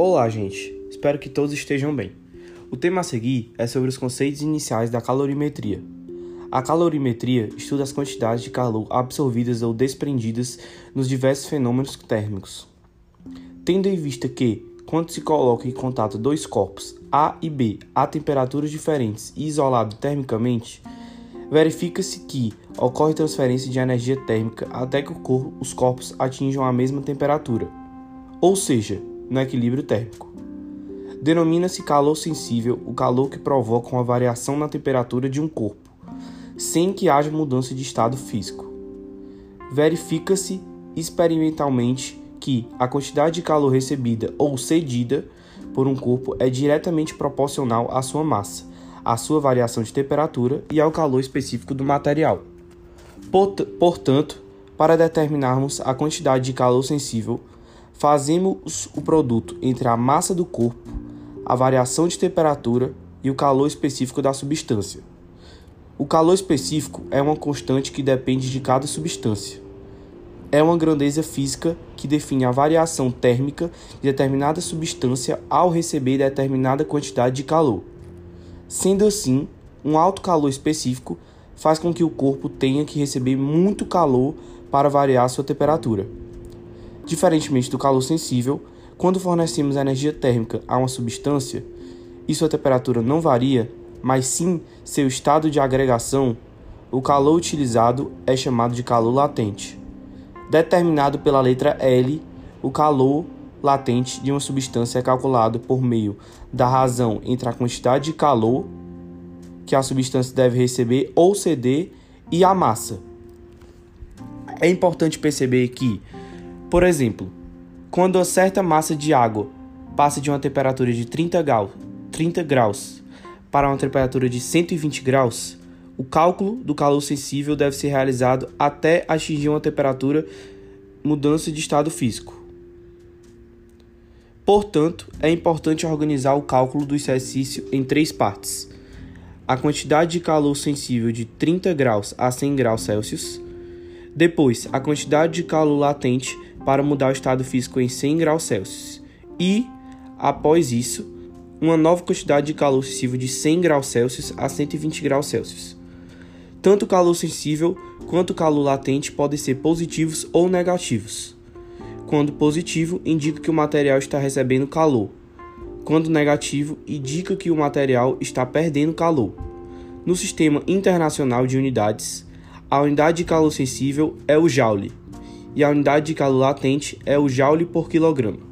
Olá, gente. Espero que todos estejam bem. O tema a seguir é sobre os conceitos iniciais da calorimetria. A calorimetria estuda as quantidades de calor absorvidas ou desprendidas nos diversos fenômenos térmicos. Tendo em vista que, quando se coloca em contato dois corpos, A e B, a temperaturas diferentes e isolados termicamente, verifica-se que ocorre transferência de energia térmica até que os corpos atinjam a mesma temperatura, ou seja, no equilíbrio térmico. Denomina-se calor sensível o calor que provoca uma variação na temperatura de um corpo, sem que haja mudança de estado físico. Verifica-se experimentalmente que a quantidade de calor recebida ou cedida por um corpo é diretamente proporcional à sua massa, à sua variação de temperatura e ao calor específico do material. Portanto, para determinarmos a quantidade de calor sensível, fazemos o produto entre a massa do corpo, a variação de temperatura e o calor específico da substância. O calor específico é uma constante que depende de cada substância. É uma grandeza física que define a variação térmica de determinada substância ao receber determinada quantidade de calor. Sendo assim, um alto calor específico faz com que o corpo tenha que receber muito calor para variar sua temperatura. Diferentemente do calor sensível, quando fornecemos energia térmica a uma substância e sua temperatura não varia, mas sim seu estado de agregação, o calor utilizado é chamado de calor latente. Determinado pela letra L, o calor latente de uma substância é calculado por meio da razão entre a quantidade de calor que a substância deve receber ou ceder e a massa. É importante perceber que por exemplo, quando a certa massa de água passa de uma temperatura de 30 graus, 30 graus para uma temperatura de 120 graus, o cálculo do calor sensível deve ser realizado até atingir uma temperatura mudança de estado físico. Portanto, é importante organizar o cálculo do exercício em três partes: a quantidade de calor sensível de 30 graus a 100 graus Celsius, depois a quantidade de calor latente para mudar o estado físico em 100 graus Celsius e, após isso, uma nova quantidade de calor sensível de 100 graus Celsius a 120 graus Celsius. Tanto o calor sensível quanto o calor latente podem ser positivos ou negativos. Quando positivo, indica que o material está recebendo calor. Quando negativo, indica que o material está perdendo calor. No sistema internacional de unidades, a unidade de calor sensível é o joule e a unidade de calor latente é o joule por quilograma.